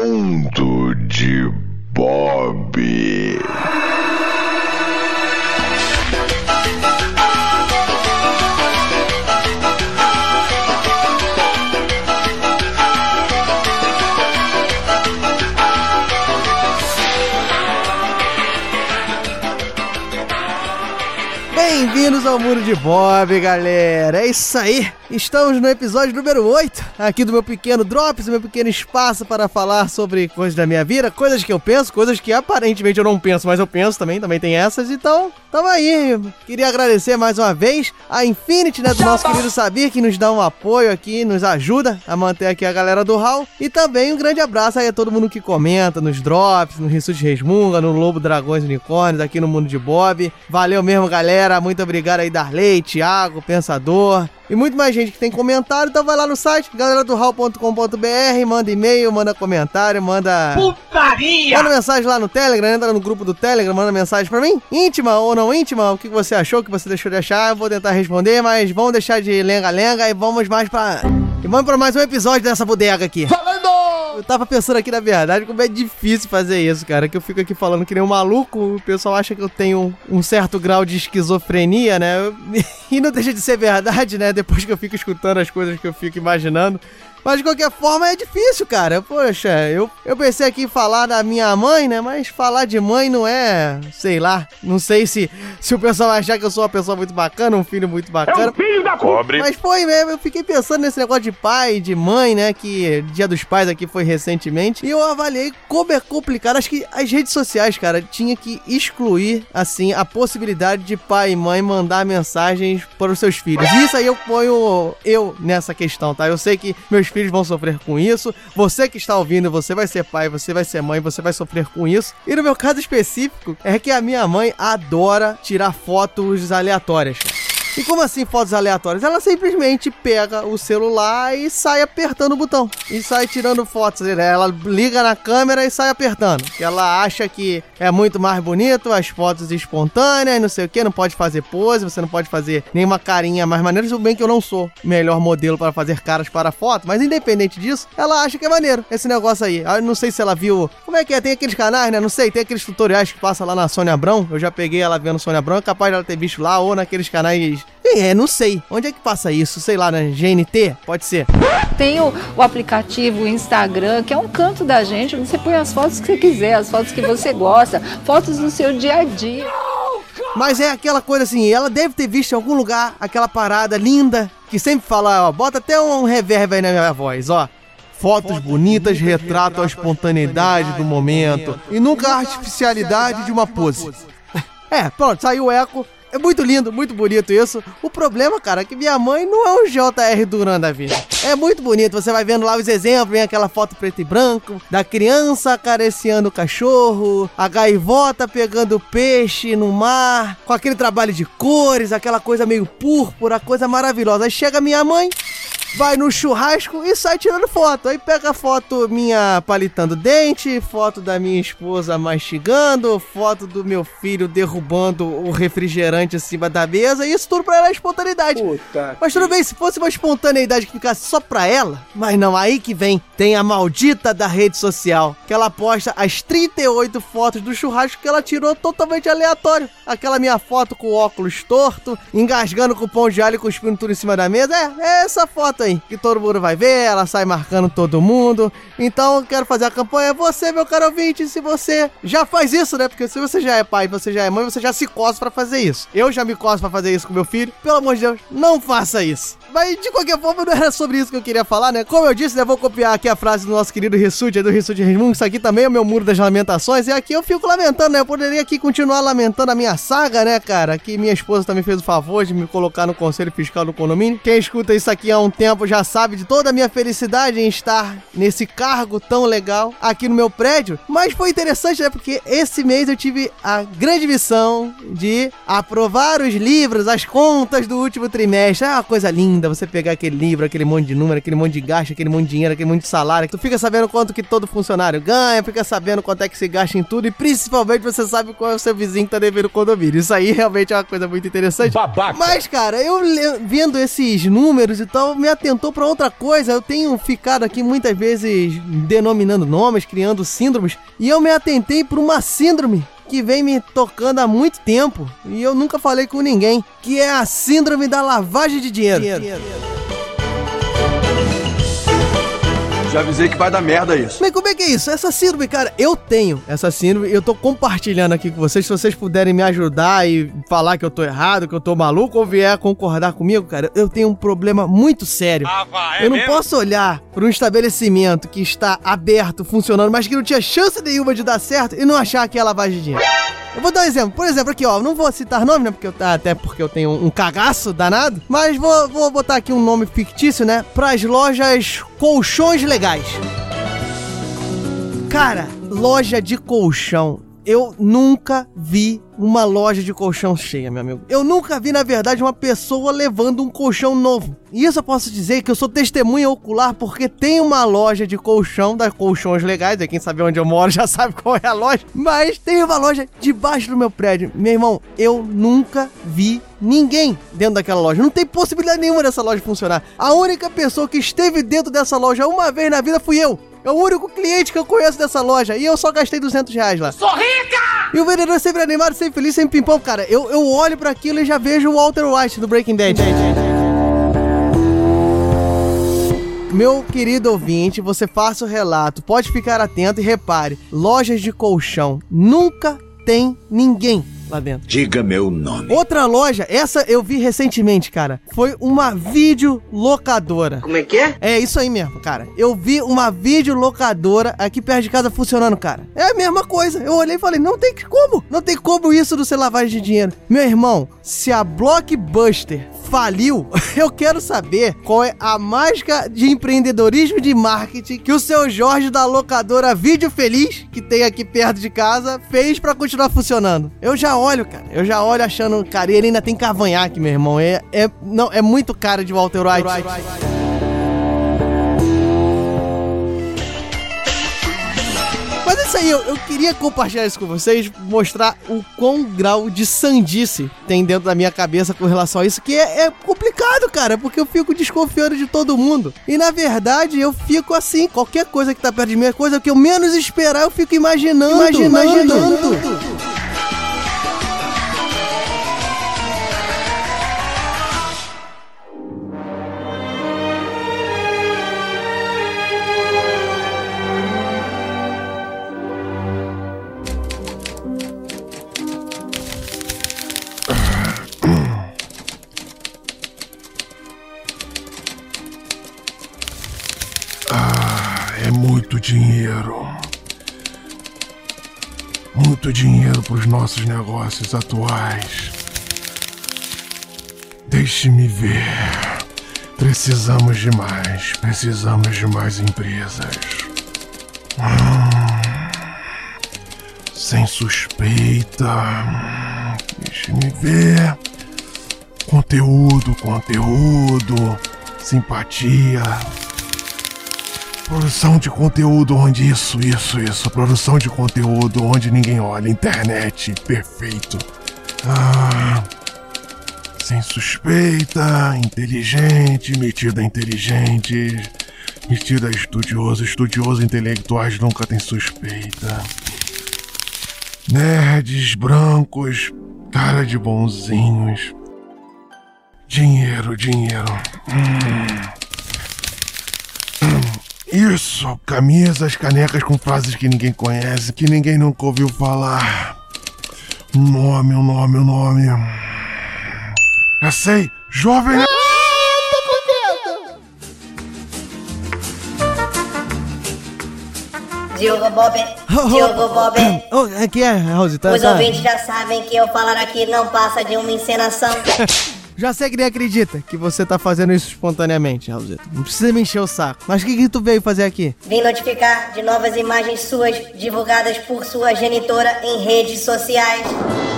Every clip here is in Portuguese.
Mundo Bem-vindos ao Muro de Bob, galera. É isso aí. Estamos no episódio número 8 aqui do meu pequeno Drops, meu pequeno espaço para falar sobre coisas da minha vida, coisas que eu penso, coisas que aparentemente eu não penso, mas eu penso também, também tem essas. Então, tamo aí. Queria agradecer mais uma vez a Infinity, né, do nosso querido Sabir, que nos dá um apoio aqui, nos ajuda a manter aqui a galera do Hall. E também um grande abraço aí a todo mundo que comenta nos Drops, no Rissuti Resmunga, no Lobo Dragões Unicórnios, aqui no Mundo de Bob. Valeu mesmo, galera. Muito obrigado aí, Darley, Thiago, Pensador e muito mais gente que tem comentário. Então vai lá no site, galera do hall.com.br, manda e-mail, manda comentário, manda. Putaria! Manda mensagem lá no Telegram, entra no grupo do Telegram, manda mensagem pra mim. Íntima ou não íntima, o que você achou, o que você deixou de achar, eu vou tentar responder, mas vamos deixar de lenga-lenga e vamos mais pra. E vamos pra mais um episódio dessa bodega aqui. Falando! Eu tava pensando aqui, na verdade, como é difícil fazer isso, cara. Que eu fico aqui falando que nem um maluco, o pessoal acha que eu tenho um certo grau de esquizofrenia, né? E não deixa de ser verdade, né? Depois que eu fico escutando as coisas que eu fico imaginando. Mas de qualquer forma é difícil, cara. Poxa, eu, eu pensei aqui em falar da minha mãe, né? Mas falar de mãe não é, sei lá. Não sei se, se o pessoal vai achar que eu sou uma pessoa muito bacana, um filho muito bacana. filho da Cobre. Mas foi mesmo, eu fiquei pensando nesse negócio de pai, de mãe, né? Que Dia dos Pais aqui foi recentemente. E eu avaliei como é complicado. Acho que as redes sociais, cara, tinha que excluir, assim, a possibilidade de pai e mãe mandar mensagens para os seus filhos. Isso aí eu ponho eu nessa questão, tá? Eu sei que meus filhos vão sofrer com isso. Você que está ouvindo, você vai ser pai, você vai ser mãe, você vai sofrer com isso. E no meu caso específico, é que a minha mãe adora tirar fotos aleatórias. E como assim fotos aleatórias? Ela simplesmente pega o celular e sai apertando o botão. E sai tirando fotos. Ela liga na câmera e sai apertando. Ela acha que é muito mais bonito, as fotos espontâneas, não sei o que, não pode fazer pose, você não pode fazer nenhuma carinha mais maneira. Tudo bem que eu não sou o melhor modelo para fazer caras para foto, mas independente disso, ela acha que é maneiro esse negócio aí. Eu não sei se ela viu. Como é que é? Tem aqueles canais, né? Não sei, tem aqueles tutoriais que passa lá na Sônia Abrão. Eu já peguei ela vendo Sônia Abrão, é capaz dela ter visto lá ou naqueles canais. É, não sei. Onde é que passa isso? Sei lá, na GNT? Pode ser. Tem o, o aplicativo Instagram, que é um canto da gente, onde você põe as fotos que você quiser, as fotos que você gosta, fotos do seu dia a dia. Mas é aquela coisa assim, ela deve ter visto em algum lugar aquela parada linda que sempre fala, ó, bota até um reverb aí na minha voz, ó. Fotos bonitas retratam a espontaneidade do momento e nunca a artificialidade de uma pose. É, pronto, saiu o eco. É muito lindo, muito bonito isso. O problema, cara, é que minha mãe não é um JR Duran da vida. É muito bonito, você vai vendo lá os exemplos, vem aquela foto preto e branco, da criança acariciando o cachorro, a gaivota pegando peixe no mar, com aquele trabalho de cores, aquela coisa meio púrpura, coisa maravilhosa. Aí chega minha mãe, vai no churrasco e sai tirando foto. Aí pega a foto minha palitando dente, foto da minha esposa mastigando, foto do meu filho derrubando o refrigerante acima da mesa. Isso tudo pra ela é espontaneidade. Puta. Mas tudo bem, se fosse uma espontaneidade que ficasse só pra ela, mas não, aí que vem, tem a maldita da rede social, que ela posta as 38 fotos do churrasco que ela tirou totalmente aleatório. Aquela minha foto com o óculos torto, engasgando com o pão de alho e cuspindo tudo em cima da mesa, é, é essa foto que todo mundo vai ver, ela sai marcando todo mundo. Então, quero fazer a campanha, você, meu caro ouvinte, se você já faz isso, né, porque se você já é pai, você já é mãe, você já se coça pra fazer isso. Eu já me coço pra fazer isso com meu filho, pelo amor de Deus, não faça isso. Mas de qualquer forma, não era sobre isso que eu queria falar, né? Como eu disse, né? Vou copiar aqui a frase do nosso querido Rissuti, do Rissuti Resmungo. Isso aqui também é o meu muro das lamentações. E aqui eu fico lamentando, né? Eu poderia aqui continuar lamentando a minha saga, né, cara? Que minha esposa também fez o favor de me colocar no conselho fiscal do condomínio. Quem escuta isso aqui há um tempo já sabe de toda a minha felicidade em estar nesse cargo tão legal aqui no meu prédio. Mas foi interessante, né? Porque esse mês eu tive a grande missão de aprovar os livros, as contas do último trimestre. É uma coisa linda você pegar aquele livro, aquele monte de número, aquele monte de gasto, aquele monte de dinheiro, aquele monte de salário. Tu fica sabendo quanto que todo funcionário ganha, fica sabendo quanto é que se gasta em tudo e principalmente você sabe qual é o seu vizinho que tá devendo o condomínio. Isso aí realmente é uma coisa muito interessante. Babaca. Mas, cara, eu vendo esses números e tal, me atentou pra outra coisa. Eu tenho ficado aqui muitas vezes denominando nomes, criando síndromes, e eu me atentei pra uma síndrome que vem me tocando há muito tempo e eu nunca falei com ninguém, que é a síndrome da lavagem de dinheiro. dinheiro. Já avisei que vai dar merda isso. Mas isso? Essa síndrome, cara, eu tenho essa síndrome eu tô compartilhando aqui com vocês. Se vocês puderem me ajudar e falar que eu tô errado, que eu tô maluco ou vier concordar comigo, cara, eu tenho um problema muito sério. Ah, vai, é eu não mesmo? posso olhar para um estabelecimento que está aberto, funcionando, mas que não tinha chance nenhuma de dar certo e não achar que é lavagem de dinheiro. Eu vou dar um exemplo. Por exemplo, aqui, ó. Não vou citar nome, né? Porque eu, até porque eu tenho um cagaço danado. Mas vou, vou botar aqui um nome fictício, né? Para as lojas colchões legais. Cara, loja de colchão eu nunca vi uma loja de colchão cheia, meu amigo. Eu nunca vi, na verdade, uma pessoa levando um colchão novo. E isso eu posso dizer que eu sou testemunha ocular porque tem uma loja de colchão, das colchões legais. E quem sabe onde eu moro já sabe qual é a loja. Mas tem uma loja debaixo do meu prédio. Meu irmão, eu nunca vi ninguém dentro daquela loja. Não tem possibilidade nenhuma dessa loja funcionar. A única pessoa que esteve dentro dessa loja uma vez na vida fui eu. É o único cliente que eu conheço dessa loja. E eu só gastei 200 reais lá. Sou rica! E o vendedor sempre animado, sempre feliz, sempre pimpão. Cara, eu, eu olho para aquilo e já vejo o Walter White do Breaking Bad. Meu querido ouvinte, você faça o relato, pode ficar atento e repare: lojas de colchão nunca tem ninguém lá dentro. Diga meu nome. Outra loja, essa eu vi recentemente, cara. Foi uma videolocadora. Como é que é? É isso aí mesmo, cara. Eu vi uma videolocadora aqui perto de casa funcionando, cara. É a mesma coisa. Eu olhei e falei, não tem como. Não tem como isso do ser lavagem de dinheiro. Meu irmão, se a Blockbuster faliu, eu quero saber qual é a mágica de empreendedorismo de marketing que o seu Jorge da locadora Vídeo Feliz, que tem aqui perto de casa, fez para continuar funcionando. Eu já olho, cara, eu já olho achando, cara, e ele ainda tem cavanhaque, meu irmão. É, é, não, é muito cara de Walter White. Walter White. isso aí, eu, eu, queria compartilhar isso com vocês, mostrar o quão grau de sandice tem dentro da minha cabeça com relação a isso, que é, é complicado, cara, porque eu fico desconfiando de todo mundo. E na verdade, eu fico assim, qualquer coisa que tá perto de mim, é coisa que eu menos esperar, eu fico imaginando, imaginando. imaginando. Dinheiro. Muito dinheiro para os nossos negócios atuais. Deixe-me ver. Precisamos de mais. Precisamos de mais empresas. Hum, sem suspeita. Deixe-me ver. Conteúdo, conteúdo. Simpatia Produção de conteúdo onde isso, isso, isso. Produção de conteúdo onde ninguém olha. Internet, perfeito. Ah, sem suspeita, inteligente, metida inteligente, metida estudioso, estudioso intelectuais nunca tem suspeita. Nerds brancos, cara de bonzinhos. Dinheiro, dinheiro. Hum. Isso, camisas, canecas com frases que ninguém conhece, que ninguém nunca ouviu falar. Um nome, um nome, um nome. Já sei, jovem. Ah, Diogo Bob, Diogo Bob. Oh, aqui é, Rose, tá, Os tá. ouvintes já sabem que eu falar aqui não passa de uma encenação. Já sei que nem acredita que você tá fazendo isso espontaneamente, Raulzito. Não precisa me encher o saco. Mas o que, que tu veio fazer aqui? Vim notificar de novas imagens suas divulgadas por sua genitora em redes sociais.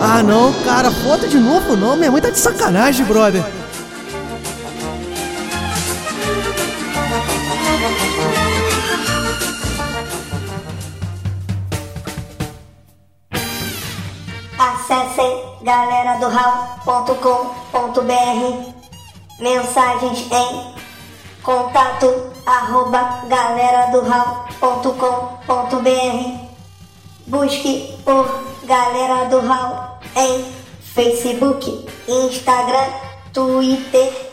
Ah, não, cara. Foto de novo não. Minha mãe tá de sacanagem, brother. Acessem galera mensagens em Contato arroba Busque por Galera do Hall em Facebook, Instagram, Twitter